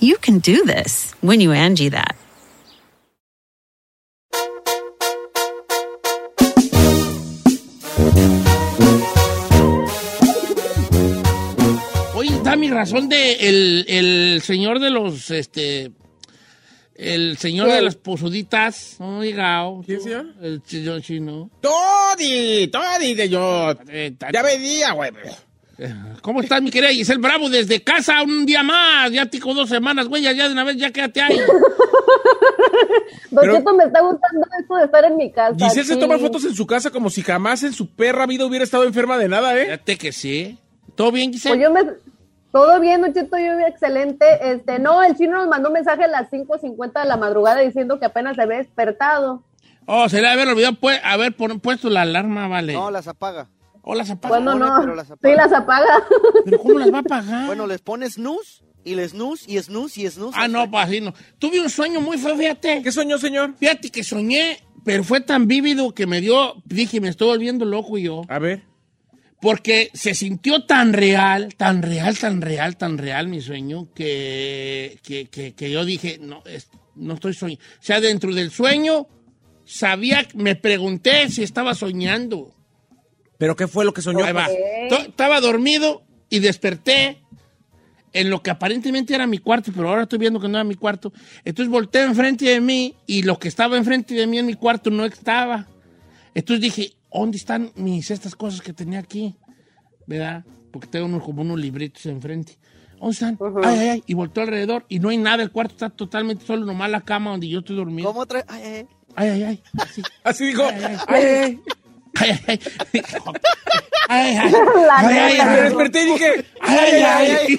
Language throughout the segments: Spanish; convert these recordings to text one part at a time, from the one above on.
You can do this when you Angie that. Oye, da mi razón de el, el señor de los, este, el señor de las posuditas, no llegado. ¿Quién, señor? El señor chino. Todi, Todi de yo. Eh, Ya venía, güey. ¿Cómo estás, mi querida Giselle Bravo? Desde casa un día más, ya tico dos semanas, güey, ya de una vez, ya quédate ahí. Don Pero- Cheto, me está gustando esto de estar en mi casa. Giselle se sí. toma fotos en su casa como si jamás en su perra vida hubiera estado enferma de nada, ¿eh? Fíjate que sí. ¿Todo bien, Pues Giselle? yo me... Todo bien, Don Cheto, yo excelente. Este, no, el chino nos mandó un mensaje a las 5.50 de la madrugada diciendo que apenas se había despertado. Oh, se le había olvidado pues, haber puesto la alarma, vale. No, las apaga. ¿O las apaga? Bueno, no. pero las apaga. Sí, las apaga. ¿Pero cómo las va a pagar? Bueno, les pones snooze y les snooze y snooze y snooze. ah, no, pues así no. Tuve un sueño muy feo, fíjate. ¿Qué soñó, señor? Fíjate que soñé, pero fue tan vívido que me dio, dije, me estoy volviendo loco yo. A ver. Porque se sintió tan real, tan real, tan real, tan real mi sueño, que, que, que- que yo dije, no, es- no estoy soñando. O sea, dentro del sueño, sabía, me pregunté si estaba soñando. ¿Pero qué fue lo que soñó? Ahí va. To- Estaba dormido y desperté en lo que aparentemente era mi cuarto, pero ahora estoy viendo que no era mi cuarto. Entonces volteé enfrente de mí y lo que estaba enfrente de mí en mi cuarto no estaba. Entonces dije, ¿dónde están mis estas cosas que tenía aquí? ¿Verdad? Porque tengo unos, como unos libritos enfrente. ¿Dónde están? Ay, ay, ay. Y volteé alrededor y no hay nada. El cuarto está totalmente solo, nomás la cama donde yo estoy dormido. ¿Cómo trae? Ay, ay, Ay, ay. ay, ay. Así. Así dijo. Ay, ay, Ay, ay, ay. Ay, ay, ay. Ay, ay. Me ay. desperté y dije. Ay, ay, ay.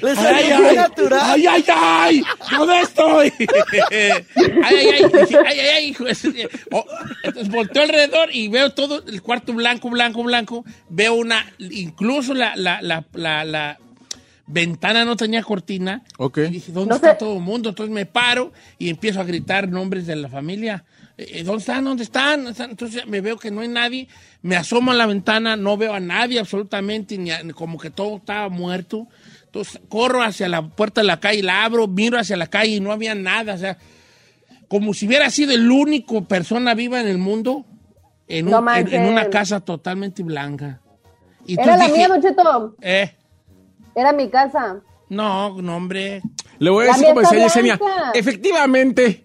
Le Ay, salió ay, muy natural. ay, ay, ay, ¿dónde estoy? Ay, ay, ay, ay, ay, ay, Oh, entonces volteo alrededor y veo todo el cuarto blanco, blanco, blanco. Veo una, incluso la, la, la, la, la ventana no tenía cortina. Ok. Y dije, ¿dónde No está sé. todo el mundo? Entonces me paro y empiezo a gritar nombres de la familia. Eh, ¿Dónde están? ¿Dónde están? ¿Dónde están? Entonces me veo que no hay nadie. Me asomo a la ventana, no veo a nadie absolutamente, ni a- como que todo estaba muerto. Entonces corro hacia la puerta de la calle, la abro, miro hacia la calle y no había nada. O sea, como si hubiera sido el único persona viva en el mundo en, un- No en- manches. en una casa totalmente blanca. Y Era la dije, mía, Don Cheto. eh, Era mi casa. no, no, hombre. Le voy a decir como decía Yesenia. Efectivamente.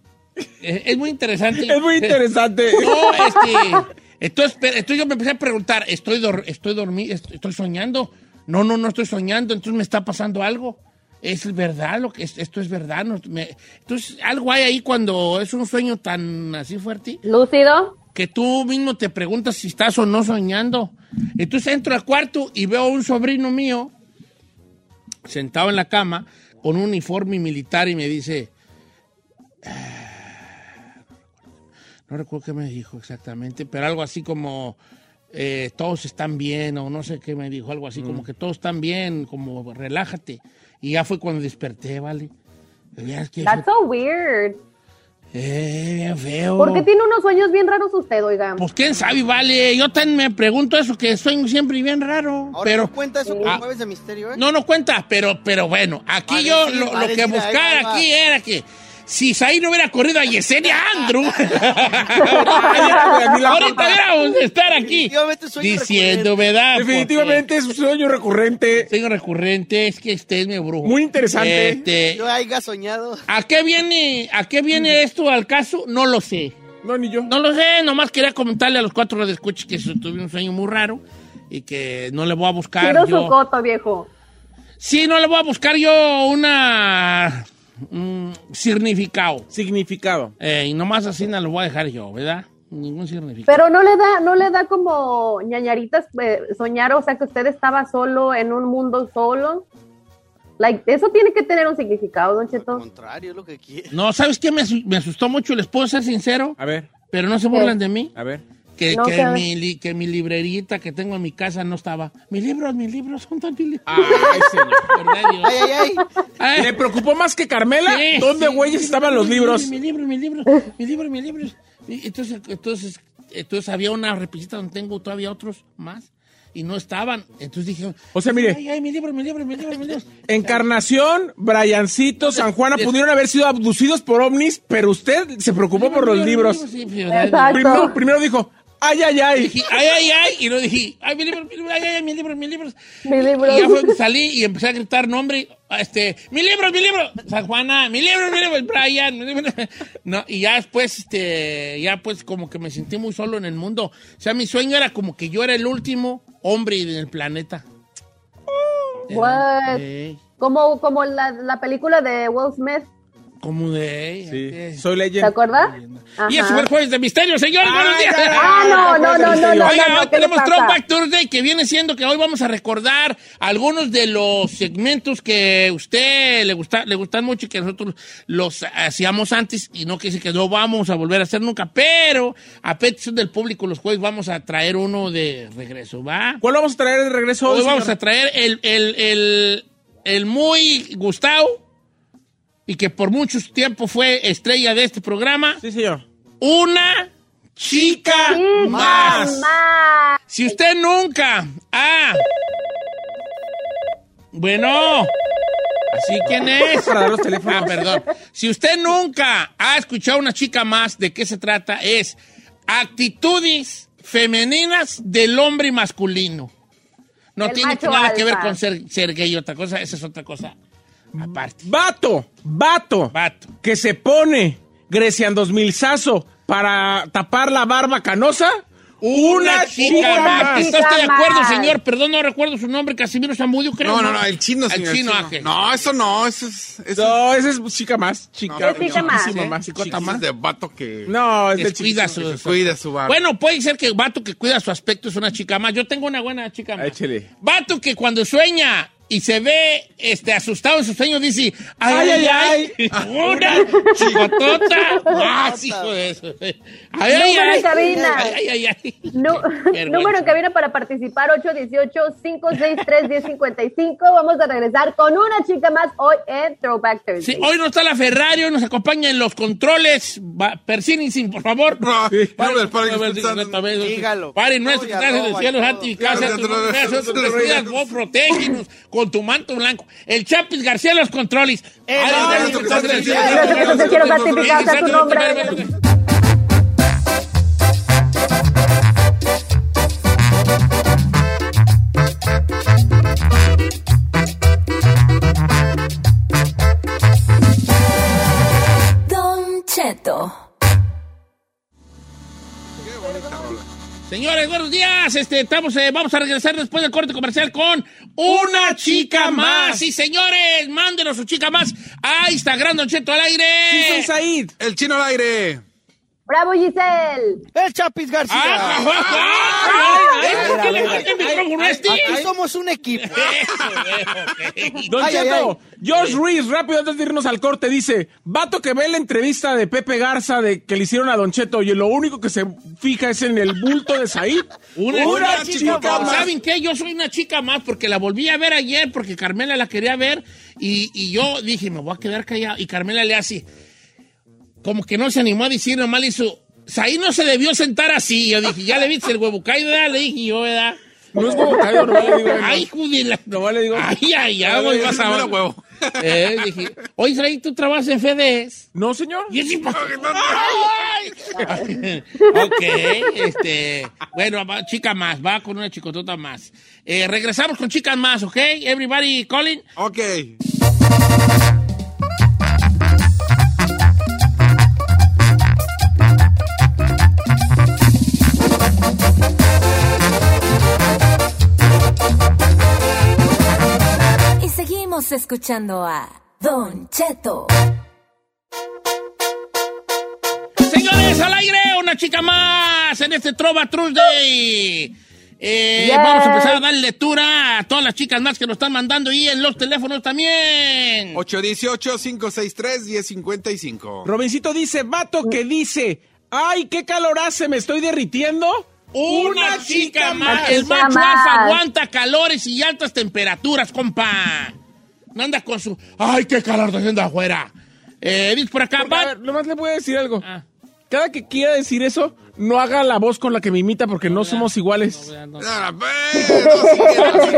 Es muy interesante. Es muy interesante. No, este. Entonces, yo me empecé a preguntar, ¿estoy, dor- estoy dormido? ¿Estoy soñando? No, no, no estoy soñando, entonces me está pasando algo. ¿Es verdad lo que es- esto es verdad? No, me- entonces, algo hay ahí cuando es un sueño tan así fuerte Lúcido. que tú mismo te preguntas si estás o no soñando. Entonces entro al cuarto y veo a un sobrino mío sentado en la cama con un uniforme militar y me dice, "Ah", no recuerdo qué me dijo exactamente, pero algo así como, eh, todos están bien o no sé qué me dijo, algo así como que todos están bien, como relájate. Y ya fue cuando desperté, ¿vale? Vieras que That's so weird. eh, bien feo. ¿Por qué tiene unos sueños bien raros usted, oiga? Pues quién sabe, vale. Yo también me pregunto eso, que sueño siempre bien raro. Ahora pero no cuenta eso Ah. jueves de misterio, ¿eh? no, no cuenta, pero, pero bueno, aquí yo lo, lo que ahí buscar aquí era que si Saí no hubiera corrido a Yesenia Andrew, ahorita hubiéramos de estar aquí Definitivamente sueño diciendo, ¿verdad? Definitivamente es un sueño recurrente. Sueño recurrente, es que este es mi brujo. Muy interesante. Este, Yo haya soñado. ¿A qué viene, a qué viene esto al caso? No lo sé. No, ni yo. No lo sé, nomás quería comentarle a los cuatro de escucha que su- tuve un sueño muy raro y que no le voy a buscar Quiero su yo. coto, viejo. Sí, no le voy a buscar yo una un significado. Significado. Eh, y nomás así no lo voy a dejar yo, ¿verdad? Ningún significado. Pero no le da, no le da como ñañaritas eh, soñar, o sea, que usted estaba solo en un mundo solo. Like, eso tiene que tener un significado, Don Al Cheto. contrario, es lo que quiero. No, ¿sabes qué? Me asustó mucho, les puedo ser sincero, A ver, pero no se burlan de mí. a ver. Que, No, que, mi, li- que mi librerita que tengo en mi casa no estaba. Mis libros, mis libros son tan libros. Ay, señor. Ay, ay, ay. Ay. ¿Le preocupó más que Carmela? Sí, ¿Dónde, sí, güeyes, sí, estaban los libros? Mi libro, mi libro, mi libro, mi libro. Y Entonces, entonces, entonces había una repisita donde tengo todavía otros más y no estaban. Entonces dije, O sea, mire. ay, ay, mi libro, mi libro, mi libro, mi libro. Encarnación, Briancito, San Juana Des- pudieron haber sido abducidos por ovnis, pero usted se preocupó por los libros. Sí. Primero, primero dijo, ay, ay, ay. Dije, ay, ay, ay, y no dije, ay, mi libro, mi libro, ay, ay, mi libro, mi libro. Mi libro. Y ya fue que salí y empecé a gritar nombre, este, mi libro, mi libro, San Juana, mi libro, mi libro, el Brian, mi libro. No, y ya después, este, ya pues como que me sentí muy solo en el mundo. O sea, mi sueño era como que yo era el último hombre en el planeta. What? Eh, Como, como la, la película de Will Smith, como de... Sí, soy ¿te leyenda. acuerdas? Y fue el jueves de misterio, señores. buenos días. Ah, no, no, no, no, no, Oiga, no, hoy no, ¿qué le tenemos? Throwback Thursday que viene siendo que hoy vamos a recordar algunos de los segmentos que a usted le, gusta, le gustan mucho y que nosotros los hacíamos antes y no que decir que no vamos a volver a hacer nunca, pero a petición del público los jueves vamos a traer uno de regreso, ¿va? ¿Cuál vamos a traer de regreso hoy, Hoy vamos señor? a traer el, el, el, el muy Gustavo y que por mucho tiempo fue estrella de este programa, Sí, señor. una chica Sí, más. más. Si usted nunca ha... Bueno, ¿así quién es? Para dar los teléfonos. Ah, perdón. Si usted nunca ha escuchado a una chica más, ¿de qué se trata? Es actitudes femeninas del hombre masculino. No El tiene nada que ver con ser, ser gay, otra cosa, esa es otra cosa aparte. Vato, vato, Vato. que se pone Grecian 2000 sazo para tapar la barba canosa. Una chica más. ¿Está usted de acuerdo, más. señor? Perdón, no recuerdo su nombre, Casimiro Zamudio, creo. No, no, no, el chino, El señor. chino, el. No, eso no, eso es. Eso No, esa es chica más. Chica, No, es chica más. chiquísima ¿Eh? más. Chicota más. de vato que, No, es de chiquísima. su, que cuida su barba. Bueno, puede ser que vato que cuida su aspecto es una chica más. Yo tengo una buena chica más. Échele. Vato que cuando sueña y se ve este, asustado en su sueño dice, ay, ay, ay, una chicotota más, hijo de eso. Ay, ay, Número ay, en cabina. ay, ay, ay, ay. Número en cabina para participar 818-563-1055. Vamos a regresar con una chica más hoy en Throwback Thursday. Sí, hoy no está la Ferrari, hoy nos acompaña en los controles. Persínense, por favor. No, Paren, paren, paren, paren, paren. Dígalo. Paren nuestro que Oye, estás en el arroba cielo, y santo y con tu manto blanco. El Chapis García los controles. Eh, Ay, Señores, buenos días. Este, estamos, eh, vamos a regresar después del corte comercial con una chica más. Sí, señores, mándenos su chica más a Instagram, Don Cheto al aire. Sí, soy Said. El chino al aire. ¡Bravo, Giselle! El Chapis García. Ah, ah, ah, ah, ay, A ¿por ver, qué le falta el micrófono este? Aquí somos un equipo. Don Ay, ay, Cheto, Josh Ruiz, rápido antes de irnos al corte, dice, vato que ve la entrevista de Pepe Garza de que le hicieron a Don Cheto y lo único que se fija es en el bulto de Said. Una, Una una chica chica más. ¿Saben qué? Yo soy una chica más porque la volví a ver ayer porque Carmela la quería ver y, y yo dije, me voy a quedar callado. Y Carmela le hace, como que no se animó a decir, nomás hizo, Saí no se debió sentar así. Yo dije, ya le viste el huevo caído, ¿verdad? Le dije yo, ¿verdad? No es como caído, no le digo. Ay, judila. Nomás le digo. Ay, ay, ay, voy, vas a huevo. Eh, dije, oye, Israel, ¿tú trabajas en FEDES? No, señor. Y es ok, este, bueno, va, chica más, va con una chicotota más. Eh, regresamos con chicas más, ¿ok? Everybody calling. Ok. Escuchando a Don Cheto. Señores, al aire, una chica más en este Trova Tuesday. Eh, Yes. Vamos a empezar a dar lectura a todas las chicas más que nos están mandando y en los teléfonos también. 818-563-1055. Robincito dice, vato que dice, ay, qué calor hace, me estoy derritiendo. Una, chica, más. más. El macho más. alfa aguanta calores y altas temperaturas, compa. No anda con su. ¡Ay, qué calor está haciendo afuera! Eh, dice por acá, Porque, a ver, nomás le voy a decir algo. Ah. Cada que quiera decir eso, no haga la voz con la que me imita porque no, somos iguales. No,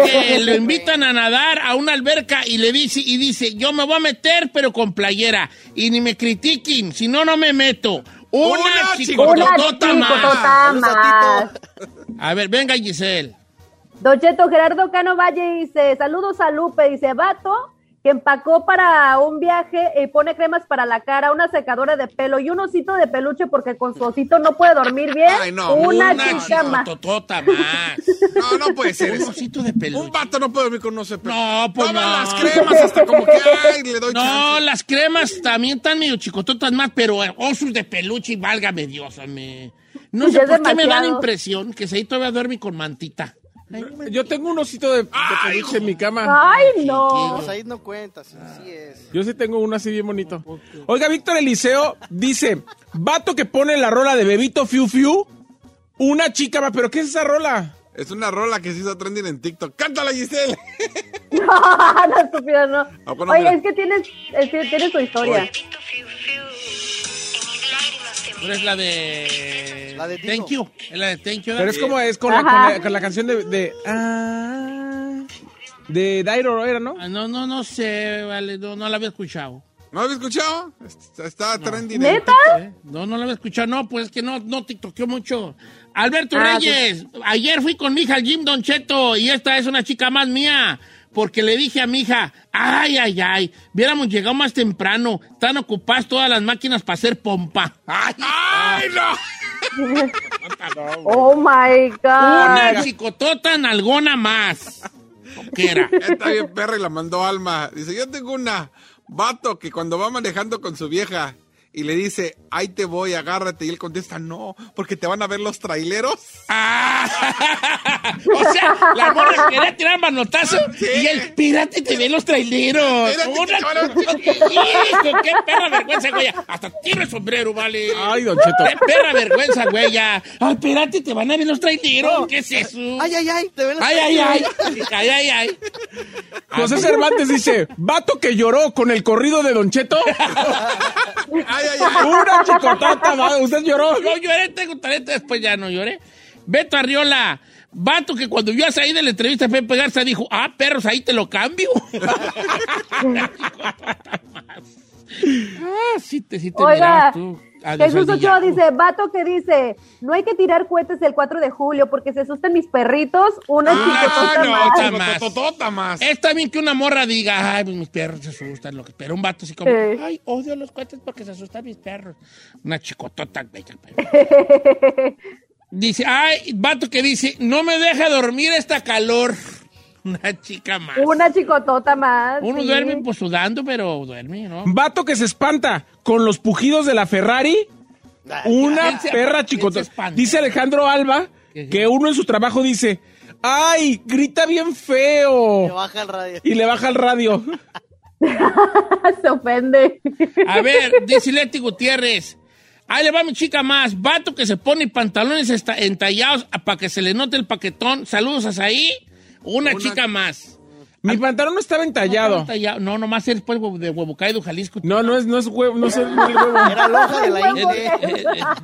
que lo invitan a nadar a una alberca y le dice, y dice, yo me voy a meter, pero con playera. Y ni me critiquen, si no, no me meto. Una, Una Una chicototota más. más. A ver, venga, Giselle. Don Cheto, Gerardo Cano Valle dice, saludos a Lupe, dice, vato, que empacó para un viaje y pone cremas para la cara, una secadora de pelo y un osito de peluche porque con su osito no puede dormir bien. Ay, no, una, Una chica más. No, no puede ser Un osito de peluche. Un vato no puede dormir con no sé No, pues Toma no. las cremas hasta como que, ay, le doy No, chance. las cremas también están medio chicototas más, pero osos de peluche y válgame Dios, me. No sé por qué me da la impresión que se ahí todavía duerme con mantita. Yo tengo un osito de, de peluche en mi cama. Ay, no. Pues ahí no cuenta, sí, sí es. Yo sí tengo uno así bien bonito. Oiga, Víctor Eliseo dice, vato que pone la rola de Bebito Fiu Fiu, una chica más, pero ¿qué es esa rola? Es una rola que se hizo trending en TikTok. ¡Cántala, Giselle! No, no, estúpido, no. Oye, es que tienes, es que tienes tu historia. Pero es la de. La de. Thank you. Es la de Thank you. Pero es como es con la, con la- con la canción de... de ah, de Dairo era, ¿no? Ah, No, no, no sé, vale, no, no la había escuchado. ¿No había escuchado? Está, está trending en ¿Neta? ¿Eh? No, no la había escuchado, no, pues es que no, no tiktokeó mucho. Alberto Ah, Reyes, ayer fui con mi hija al Jim Don Cheto y esta es una chica más mía. Porque le dije a mi hija, ay, ay, ay, hubiéramos llegado más temprano, están ocupadas todas las máquinas para hacer pompa. Ay, ¡Ay, no! Oh my una God. chicotota nalgona más. ¿Qué era? Está bien perra y la mandó Alma. Dice, yo tengo una vato que cuando va manejando con su vieja y le dice, ahí te voy, agárrate. Y él contesta, no, porque te van a ver los traileros. Ah, o sea, la morra quería tirar manotazo y el pirata te ve los traileros. Espérate, qué perra vergüenza, güey. Hasta tiro el sombrero, vale. Ay, Don Cheto. Qué perra vergüenza, güey. ya. Ay, espérate, te van a ver los traileros. ¿Qué es eso? Ay, ay, ay, te ven las Ay, ay, ay. Ay, ay, ay. José Cervantes dice, vato que lloró con el corrido de Don Cheto, Ay, ay, ay. una chicotata, va, ¿usted lloró? Yo lloré, tengo talento, después ya no lloré. Beto Arriola, vato que cuando vio a salir de la entrevista a Pepe Garza dijo, ah, perros, ahí te lo cambio. ah, sí te, sí te Oiga, tú. Jesús Ochoa dice, vato que dice, no hay que tirar cohetes el 4 de julio porque se asustan mis perritos, una Ah, chicotota no, más. más. Tototota más. Está bien que una morra diga, ay, pues mis perros se asustan, lo que, pero un vato así como, Sí. ay, odio los cohetes porque se asustan mis perros. Una chicotota bella. pero- Dice, ay, vato que dice, no me deja dormir esta calor. Una chica más. Una chicotota más. Uno sí. duerme pues sudando, pero duerme, ¿no? Vato que se espanta con los pujidos de la Ferrari, una ¿Quién se- perra chicotota. Dice Alejandro Alba que uno en su trabajo dice, ay, grita bien feo. baja el radio. Y le baja el radio. se ofende. A ver, dice Leti Gutiérrez. Ahí le va mi chica más. Vato que se pone pantalones entallados para que se le note el paquetón. Saludos a ahí. Una, Una- chica más. Mi pantalón no estaba entallado. Entallado. No, nomás eres pues de Huevo Caído, Jalisco. No, no es, no es huevo, no es el huevo. Era lonja de la Huevo. India.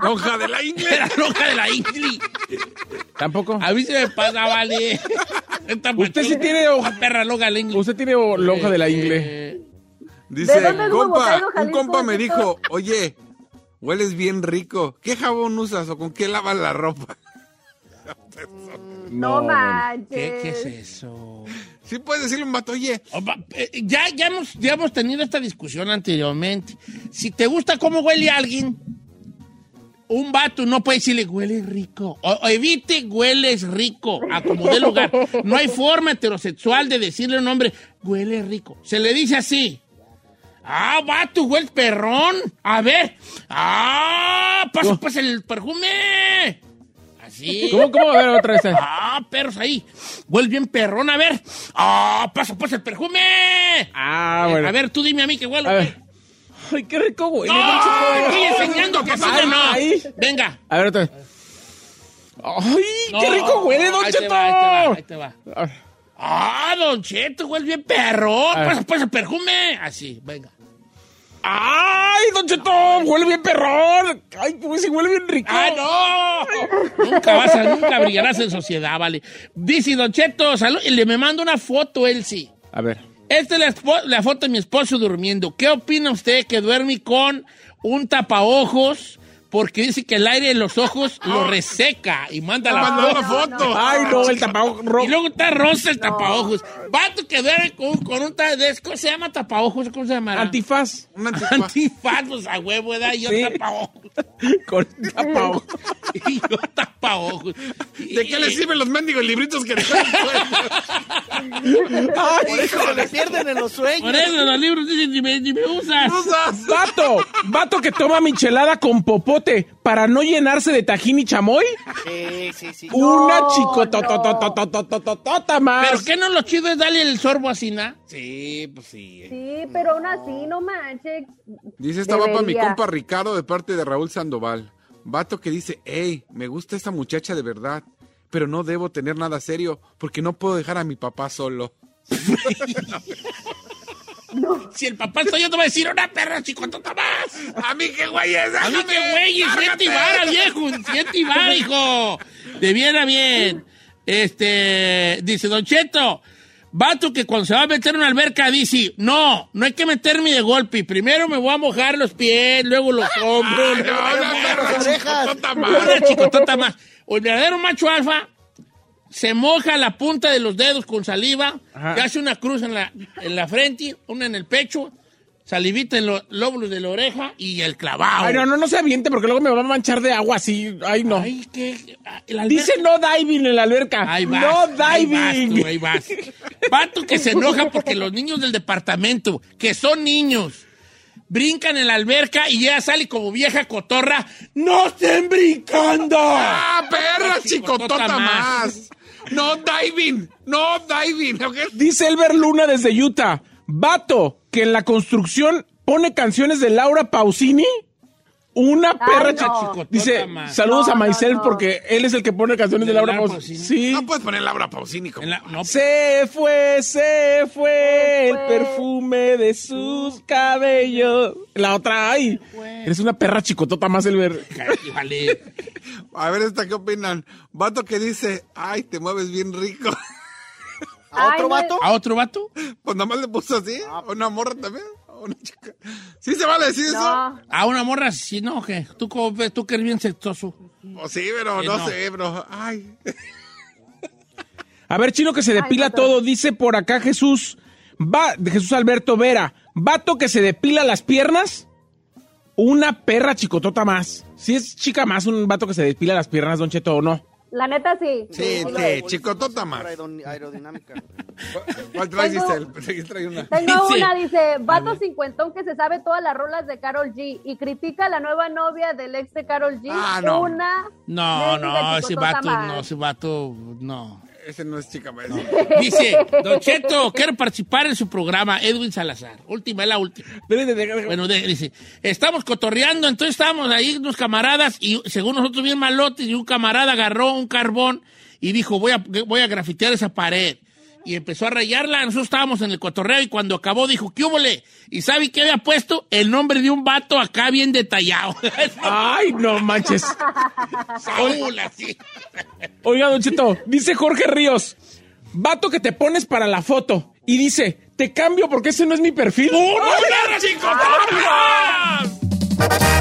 Lonja de la ingle. Era loca de la Ingli. Tampoco. A mí se me pasa, vale. Usted sí tiene hoja- perra loga la ingle. Usted tiene lo- hoja de la ingle. Eh, Dice, ¿De es compa, un compa me dijo, oye, hueles bien rico. ¿Qué jabón usas o con qué lavas la ropa? No, bueno. manches. ¿qué, qué es eso? Sí puedes decirle a un vato, oye, Opa, eh, ya, ya, hemos, ya hemos tenido esta discusión anteriormente. Si te gusta cómo huele alguien, un vato no puede decirle huele rico. O, o evite hueles rico a como dé lugar. No hay forma heterosexual de decirle a un hombre huele rico. Se le dice así. Ah, vato, huele perrón. A ver. Ah, pasa pues el perfume. Así. ¿Cómo, cómo? A ver, otra vez. Ah, perros ahí. Huele bien perrón, a ver. Ah, pasa pues el perfume. Ah, bueno. A ver, tú dime a mí que huele. A ver. Ay, qué rico, güey. ¡No! Estoy enseñando que sí Ay, o no. ay. Venga. A ver, otra vez. Ay, qué rico huele, Don Ahí te Cheto. va, ahí te va, ahí te va. Ah, Don Cheto, huele bien perrón. Pasa pues el perfume. Así, venga. ¡Ay, Don Cheto! ¡Huele bien perrón! ¡Ay, pues huele bien rico! ¡Ah, no! nunca vas a, nunca brillarás en sociedad, vale. Dice Don Cheto, salud, y le me manda una foto sí. A ver. Esta es la, la foto de mi esposo durmiendo. ¿Qué opina usted que duerme con un tapaojos? Porque dice que el aire de los ojos lo reseca y manda la mandó foto. la foto. ¡Ay, no! El tapabocas Y rojo. luego está rosa el tapaojos. Vato que duerme con, con un ¿Cómo se llama tapaojos? ¿Cómo se llama? Antifaz. un antifaz. Antifaz, pues, a huevo, ¿verdad? Y yo Sí. tapaojos. Con tapabocas. Y yo tapaojos. ¿De qué le sirven los mendigos libritos que el suelo? Por eso se le pierden en los sueños. Por eso los libros dicen, ni me, ni me usas. Usas. ¡Vato! ¡Vato que toma michelada con popote para no llenarse de tajín y chamoy! Sí, sí, sí. ¡Una No, chicotototototototota más! ¿Pero qué no lo chido es darle el sorbo así, ¿na? Sí, pues sí. Sí, pero aún así, no manches. Dice esta va para mi compa Ricardo de parte de Raúl Sandoval. Vato que dice, hey, me gusta esta muchacha de verdad, pero no debo tener nada serio porque no puedo dejar a mi papá solo. Si el papá está yo te voy a decir una perra chicotota más. A mí qué güey es, A mí que güey, siete y vara, viejo, siete y vara, hijo. De bien a bien. Este, dice Don Cheto, vato que cuando se va a meter en una alberca dice, no, no hay que meterme de golpe, primero me voy a mojar los pies, luego los hombros, No, perra las orejas. chicotota más. una chicotota se moja la punta de los dedos con saliva, Ajá. hace una cruz en la, en la frente, una en el pecho, salivita en los lóbulos de la oreja y el clavado. Ay, no, no, no se aviente porque luego me va a manchar de agua así. Ay, no. Ay, alberca- Dice no diving en la alberca. Ahí vas, no ahí vas, diving. tú, ahí vas. Vato que se enoja porque los niños del departamento, que son niños, brincan en la alberca y ella sale como vieja cotorra. ¡No estén brincando! ¡Ah, perra chicotota chicotota más. más! No diving, no diving. Dice Elber Luna desde Utah. Vato que en la construcción pone canciones de Laura Pausini. Una perra no. chi- Dice, saludos No, a no. porque él es el que pone canciones de, ¿De Laura Laura Pausini. Pausini? Sí. No puedes poner Laura Pausini como... En la- no, Se fue, se fue el perfume de sus cabellos. La otra, ay, eres una perra chicotota más, Elber. Ay, vale. A ver, esta, ¿qué opinan? Vato que dice, ay, te mueves bien rico. ¿A Ay, otro no, vato? ¿A otro vato? Pues nada más le puso así. ¿A una morra también? ¿A una chica? ¿Sí se vale decir eso? ¿A una morra? Sí, no, ¿qué? ¿Tú? ¿Tú que eres bien sexoso? Pues sí, pero no, no. sé, bro. Ay. A ver, chino que se depila todo, dice por acá Jesús, va, de Jesús Alberto Vera, vato que se depila las piernas, una perra chicotota más. Si es chica más un vato que se depila las piernas, Don Cheto, o no. La neta sí. Sí, sí, chicotota más. Aerodinámica. ¿Cuál traes, Tengo- Giselle? Trae una. Tengo Dice- una, dice, vato cincuentón que se sabe todas las rolas de Carol G y critica a la nueva novia del ex de Carol G. Ah, no. Una. No, no, ese vato, más. no, ese vato, no. Ese no es chica. Dice, Don Cheto, quiero participar en su programa, Edwin Salazar. Última, es la última. Bueno, de- dice, estamos cotorreando, entonces estábamos ahí unos camaradas y según nosotros bien malotes y un camarada agarró un carbón y dijo, voy a, voy a grafitear esa pared. Y empezó a rayarla, nosotros estábamos en el cotorreo y cuando acabó dijo, ¿qué húbole? ¿Y sabe qué había puesto? El nombre de un vato acá bien detallado. Ay, no manches. Saúl, así. Oiga, Don Cheto, dice Jorge Ríos, Vato que te pones para la foto y dice, te cambio porque ese no es mi perfil. ¡Una chicototas! Don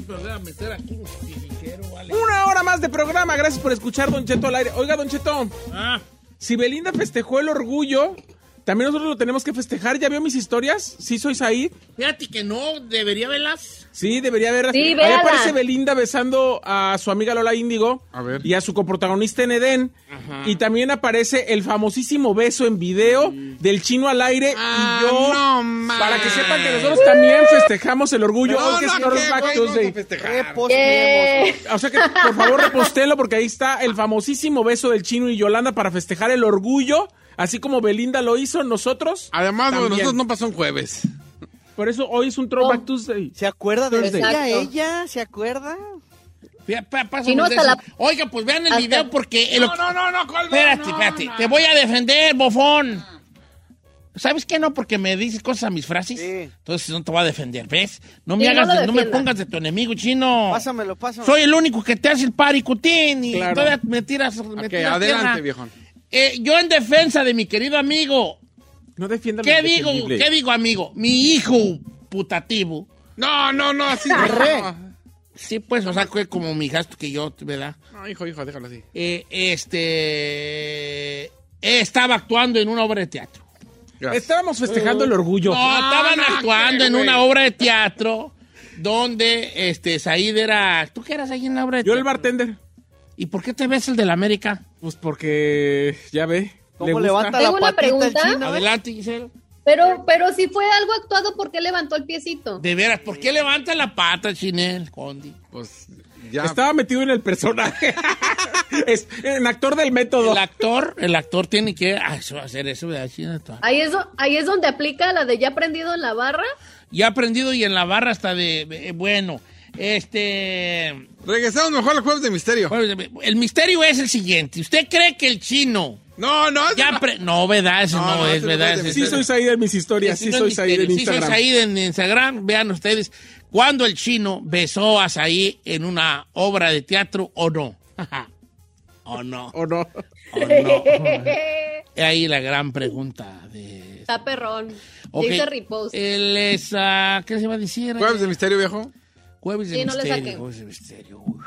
Voy a meter aquí un vale. Una hora más de programa. Gracias por escuchar, Don Cheto al aire. Oiga, Don Cheto, Ah, si Belinda festejó el orgullo, también nosotros lo tenemos que festejar. ¿Ya vio mis historias? Sí, soy Said. fíjate que no debería verlas. Sí, debería. Sí, Ahí aparece Belinda besando a su amiga Lola Índigo A ver. y a su coprotagonista en Edén. Y también aparece el famosísimo beso en video del chino al aire. Ah, y yo, no, para que sepan que nosotros también festejamos el orgullo. No, que no, ¿qué, Back güey? O sea que, por favor, repostelo porque ahí está el famosísimo beso del chino y Yolanda para festejar el orgullo. Así como Belinda lo hizo, nosotros. Además, también. nosotros no pasó un jueves. Por eso hoy es un Throwback Tuesday. ¿Se acuerda de Thursday. ella? Ella? ¿Se acuerda? Y no la- Oiga, pues vean el hasta- video porque... el- No, no, no, no, ¿cuál va? Espérate, No, espérate. no. Te voy a defender, bofón. ¿Sabes qué no? Porque me dices cosas a mis frases. Sí. Entonces no te voy a defender, ¿ves? No me Sí, no hagas, de- no me pongas de tu enemigo, chino. Pásamelo, pásamelo. Soy el único que te hace el paricutín y Claro. todavía me tiras, me Ok, tiras adelante, tierra. viejón. Eh, yo en defensa de mi querido amigo, No defiendan ¿qué lo digo? ¿Qué digo, amigo? Mi hijo putativo. No, no, no, así no. Sí, pues, o sea, fue como mi gasto que yo, ¿verdad? No, hijo, hijo, déjalo así. Eh, este... Estaba actuando en una obra de teatro. Gracias. Estábamos festejando el orgullo. No, estaban no, actuando ¿qué, en güey? una obra de teatro donde este Said era. ¿Tú qué eras ahí en la obra de Yo el teatro? bartender. ¿Y por qué te ves el de la América? Pues porque, ya ve. ¿Cómo le levanta la Tengo una el pregunta. chino? Adelante, Giselle. Pero, pero si fue algo actuado, ¿por qué levantó el piecito? De veras, ¿por qué levanta la pata, Chinel, Condi? Pues ya. Estaba metido en el personaje. es en actor del método. El actor, el actor tiene que hacer eso, ¿verdad, Chinel? Ahí es, do- ahí es donde aplica la de ya aprendido en la barra. Ya aprendido y en la barra hasta de, eh, bueno, este... Regresamos mejor al jueves de misterio. El misterio es el siguiente. ¿Usted cree que el chino No, no, ya... no. pre- no, ¿verdad? Eso No, no, no, es, no ¿verdad? es Sí soy Said en mis historias. Sí no soy Said en misterio. Sí soy Instagram. Said en Instagram. Vean ustedes cuando el chino besó a Said en una obra de teatro o no. ¿O no? ¿O no? ¿O no? Es ahí la gran pregunta de... Está perrón. Ok. Dice repost. Él es... ¿Qué se va a decir? Jueves de misterio, viejo. Jueves de Sí, no le misterio. jueves de misterio. Uf.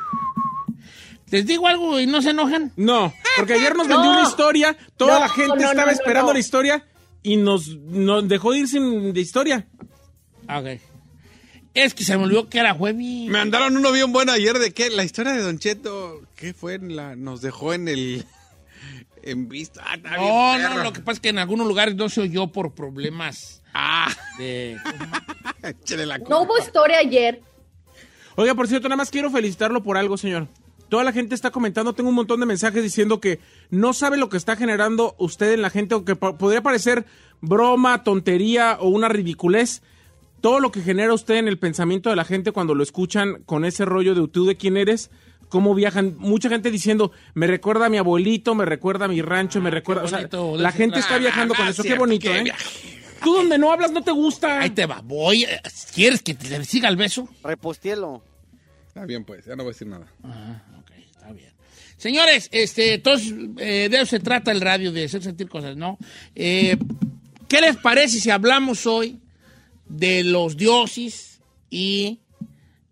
¿Les digo algo y no se enojan? No, porque ayer nos vendió No. una historia, toda No, la gente no, no, estaba no, esperando no. la historia y nos, nos dejó ir sin de historia. Ok. Es que se me olvidó que era jueves. Me mandaron uno bien bueno ayer de que la historia de Don Cheto, ¿qué fue? En la, nos dejó en el. En vista. Ah, No, no, lo que pasa es que en algunos lugares no se oyó por problemas Ah, de... No hubo historia ayer. Oiga, por cierto, nada más quiero felicitarlo por algo, señor. toda la gente está comentando, tengo un montón de mensajes diciendo que no sabe lo que está generando usted en la gente, o que po- podría parecer broma, tontería o una ridiculez. Todo lo que genera usted en el pensamiento de la gente cuando lo escuchan con ese rollo de tú de quién eres, cómo viajan. Mucha gente diciendo, me recuerda a mi abuelito, me recuerda a mi rancho, me recuerda. O sea, bonito, de la gente está viajando con Ah, eso. Qué bonito, qué ¿eh? Tú donde no hablas no te gusta. Ahí te va, voy. eh, ¿Quieres que te siga el beso? Repostielo. Está bien, pues, ya no voy a decir nada. Ah, ok, está bien. Señores, este, entonces, eh, de eso se trata el radio, de hacer sentir cosas, ¿no? Eh, ¿Qué les parece si hablamos hoy de los dioses y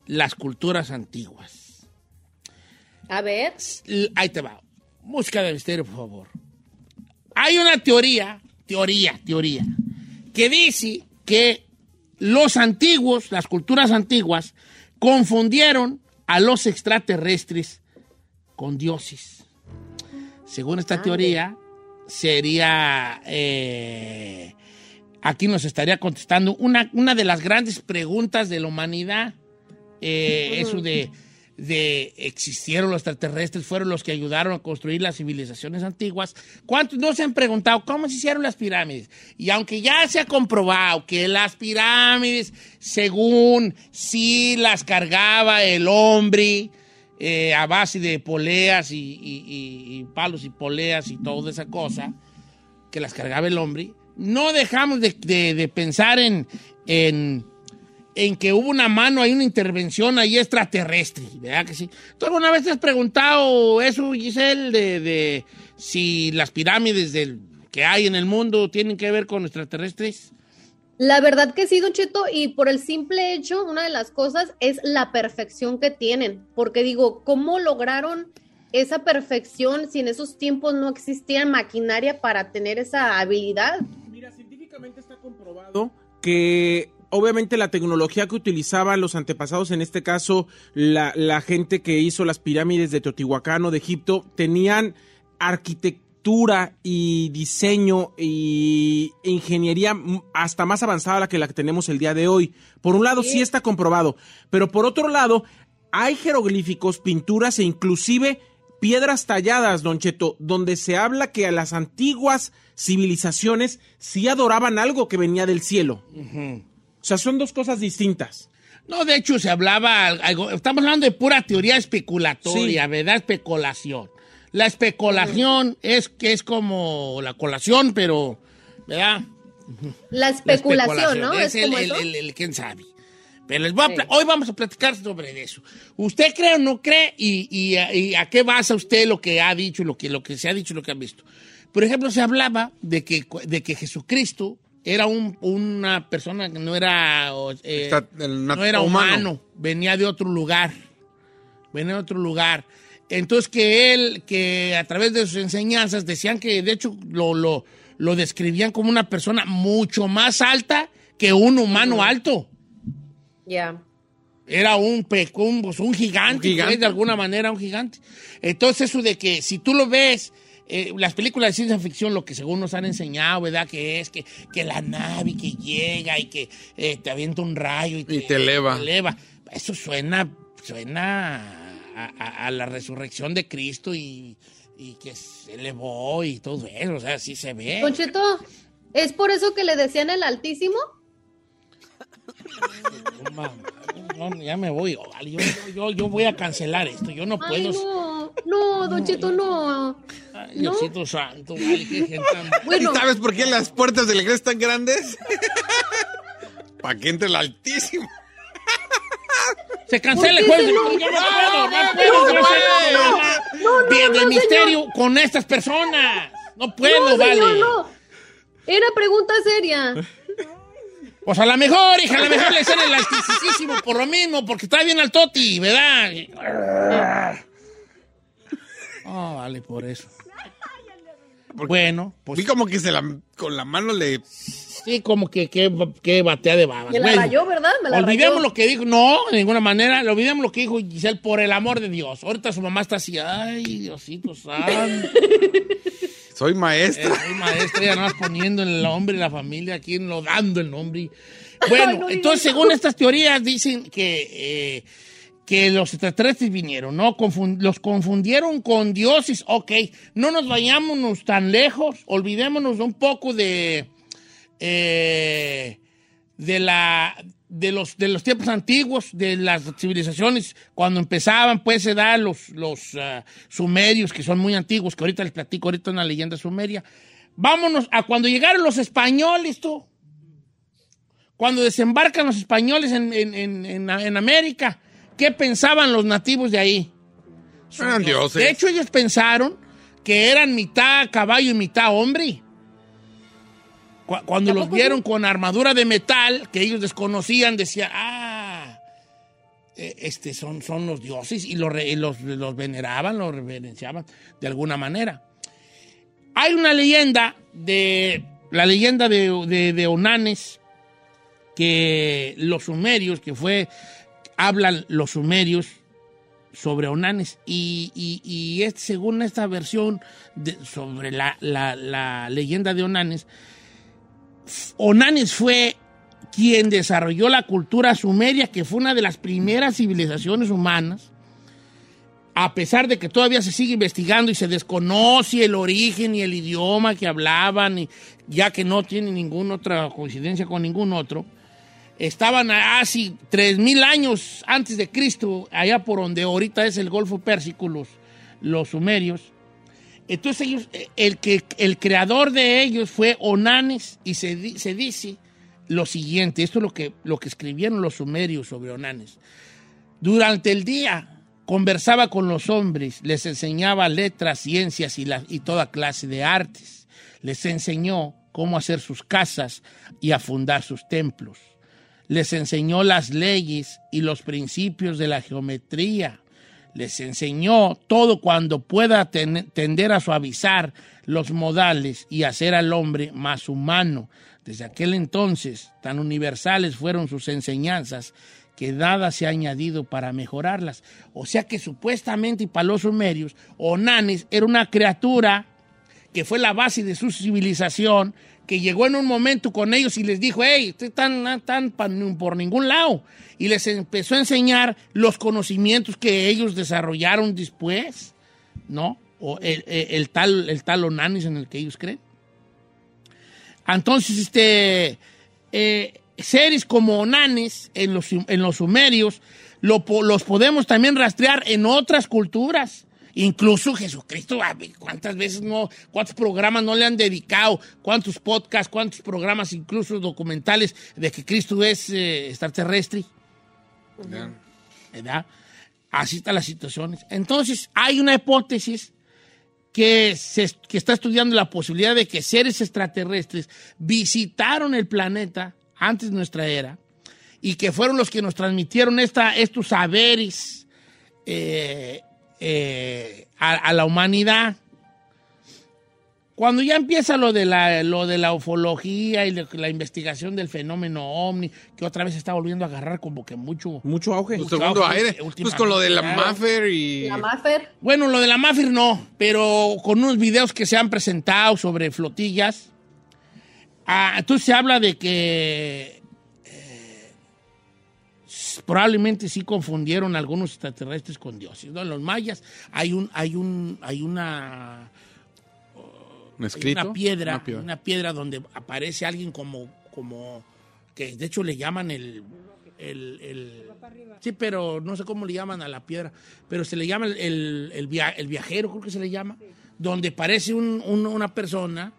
las culturas antiguas? A ver. Ahí te va. Música de misterio, por favor. Hay una teoría, teoría, teoría, que dice que los antiguos, las culturas antiguas, confundieron a los extraterrestres con dioses. Según esta teoría, sería... eh, aquí nos estaría contestando una, una de las grandes preguntas de la humanidad. Eh, Eso de, de existieron los extraterrestres, fueron los que ayudaron a construir las civilizaciones antiguas. ¿Cuántos no se han preguntado cómo se hicieron las pirámides? Y aunque ya se ha comprobado que las pirámides, según sí las cargaba el hombre, eh, a base de poleas y, palos y poleas y toda esa cosa, que las cargaba el hombre, no dejamos de, de- de pensar en, en, en que hubo una mano, hay una intervención ahí extraterrestre, ¿verdad que sí? ¿Tú alguna vez te has preguntado eso, Giselle, de, de si las pirámides del, que hay en el mundo tienen que ver con extraterrestres? La verdad que sí, Don Cheto, y por el simple hecho, una de las cosas es la perfección que tienen, porque digo, ¿cómo lograron esa perfección si en esos tiempos no existía maquinaria para tener esa habilidad? Mira, científicamente está comprobado que obviamente la tecnología que utilizaban los antepasados, en este caso la, la gente que hizo las pirámides de Teotihuacán o de Egipto, tenían arquitectura y diseño y ingeniería hasta más avanzada la que la que tenemos el día de hoy. Por un lado sí está comprobado, pero por otro lado hay jeroglíficos, pinturas e inclusive piedras talladas, Don Cheto, donde se habla que a las antiguas civilizaciones sí adoraban algo que venía del cielo. Sea, son dos cosas distintas. No, de hecho se hablaba, algo- estamos hablando de pura teoría especulatoria, Sí. ¿verdad? Especulación. La especulación es que es como la colación, pero, ¿verdad? La La especulación, ¿no? Es, Es, el, como el- eso. el- el quién sabe. Pero les voy a Sí. hoy vamos a platicar sobre eso. ¿Usted cree o no cree? Y, y a- y a qué basa usted lo que ha dicho, lo que, lo que se ha dicho, lo que ha visto? Por ejemplo, se hablaba de que, de que Jesucristo era un- una persona que no era, eh, Está el nat- no era humano. humano, venía de otro lugar. Venía de otro lugar. Entonces que él, que a través de sus enseñanzas decían que de hecho lo, lo, lo describían como una persona mucho más alta que un humano alto. Ya. Era un, pe- un, pues, un gigante, Un gigante. pues, de alguna manera un gigante. Entonces eso de que si tú lo ves, eh, las películas de ciencia ficción, lo que según nos han enseñado, ¿verdad? Que es que, que la nave que llega y que eh, te avienta un rayo y te, te eleva. Eso suena, suena a, a- a la resurrección de Cristo y, y que se elevó y todo eso, o sea, sí se ve. Don Cheto, ¿es por eso que le decían el Altísimo? No, no, ya me voy, yo, yo- yo voy a cancelar esto, yo no Ay, puedo... no, no, Don Cheto, no. Ay, Diosito santo, vale, qué gente tan- Bueno, ¿Y sabes por qué las puertas de la iglesia están grandes? Para que entre el altísimo. Se cancela el ¿Por qué jueves. se de- no? Yo no puedo, no no, puedo no, no, no, no, no, de no, misterio con estas personas. No puedo, no, vale. señor, no. Era pregunta seria. Pues a lo mejor, hija, a lo mejor le sale el altísimo por lo mismo, porque está bien al toti, ¿verdad? Ah, vale, por eso. Bueno, pues Vi como que se la, con la mano le... sí, como que, que, que batea de babas. Me la Bueno. rayó, ¿verdad? Me la Olvidemos rayó. lo que dijo. No, de ninguna manera. Olvidemos lo que dijo Giselle, por el amor de Dios. Ahorita su mamá está así. Ay, Diosito santo. Soy Eh, maestra. soy maestra, ya nada más poniendo el nombre, la familia, aquí no dando el nombre. Bueno, Ay, no entonces, según estas teorías, dicen que, eh, que los extraterrestres vinieron, ¿no? Los confundieron con dioses, ok, no nos vayámonos tan lejos, olvidémonos un poco de, eh, de la... De los, de los tiempos antiguos, de las civilizaciones, cuando empezaban, pues se da los, los ah, sumerios, que son muy antiguos, que ahorita les platico, ahorita una leyenda sumeria. Vámonos a cuando llegaron los españoles, tú. Cuando desembarcan los españoles en- en- en- en América, ¿qué pensaban los nativos de ahí? Eran dioses. De hecho, ellos pensaron que eran mitad caballo y mitad hombre. Cu- Cuando los vieron con armadura de metal, que ellos desconocían, decían, ah, eh, este son, son los dioses, y los, los, los veneraban, los reverenciaban de alguna manera. Hay una leyenda de la leyenda de, de- de Onanes, que los sumerios, que fue, hablan los sumerios sobre Onanes, y, y- es- según esta versión sobre la, la- la leyenda de Onanes, Onanes fue quien desarrolló la cultura sumeria, que fue una de las primeras civilizaciones humanas, a pesar de que todavía se sigue investigando y se desconoce el origen y el idioma que hablaban, ya que no tiene ninguna otra coincidencia con ningún otro, estaban así 3.000 años antes de Cristo, allá por donde ahorita es el Golfo Pérsico, los, los sumerios. Entonces eh, el, que, el creador de ellos fue Onanes y se, se dice lo siguiente, esto es lo que, lo que escribieron los sumerios sobre Onanes. Durante el día conversaba con los hombres, les enseñaba letras, ciencias y, la- y toda clase de artes. Les enseñó cómo hacer sus casas y a fundar sus templos. Les enseñó las leyes y los principios de la geometría. Les enseñó todo cuando pueda ten- tender a suavizar los modales y hacer al hombre más humano. Desde aquel entonces, tan universales fueron sus enseñanzas que nada se ha añadido para mejorarlas. O sea que supuestamente para los sumerios, Onanes era una criatura que fue la base de su civilización, que llegó en un momento con ellos y les dijo, hey, ustedes están, pa- por ningún lado. Y les empezó a enseñar los conocimientos que ellos desarrollaron después, ¿no? O el, el- tal, el tal Onanis en el que ellos creen. Entonces, este, eh, seres como Onanes en los, en los sumerios los podemos también rastrear en otras culturas. Incluso Jesucristo, a ver, ¿cuántas veces no, cuántos programas no le han dedicado, cuántos podcasts, cuántos programas, incluso documentales de que Cristo es eh, extraterrestre? ¿Verdad? Así están las situaciones. Entonces, hay una hipótesis que, se, que está estudiando la posibilidad de que seres extraterrestres visitaron el planeta antes de nuestra era y que fueron los que nos transmitieron esta, estos saberes eh, eh, a, a la humanidad. Cuando ya empieza lo de la, lo de la ufología y lo- la investigación del fenómeno ovni, que otra vez se está volviendo a agarrar como que mucho... Mucho auge. Segundo aire. Pues con lo de la Maffer y... La Maffer. bueno, lo de la Mafir no, pero con unos videos que se han presentado sobre flotillas. Ah, entonces se habla de que probablemente sí confundieron algunos extraterrestres con dioses. ¿no? En los mayas hay un, hay un, hay una, ¿Un hay escrito? una piedra, Una piedra. una piedra donde aparece alguien como, como que de hecho le llaman el, el, el- sí, pero no sé cómo le llaman a la piedra, pero se le llama el, el, el via- el viajero, creo que se le llama, donde parece un- un- una persona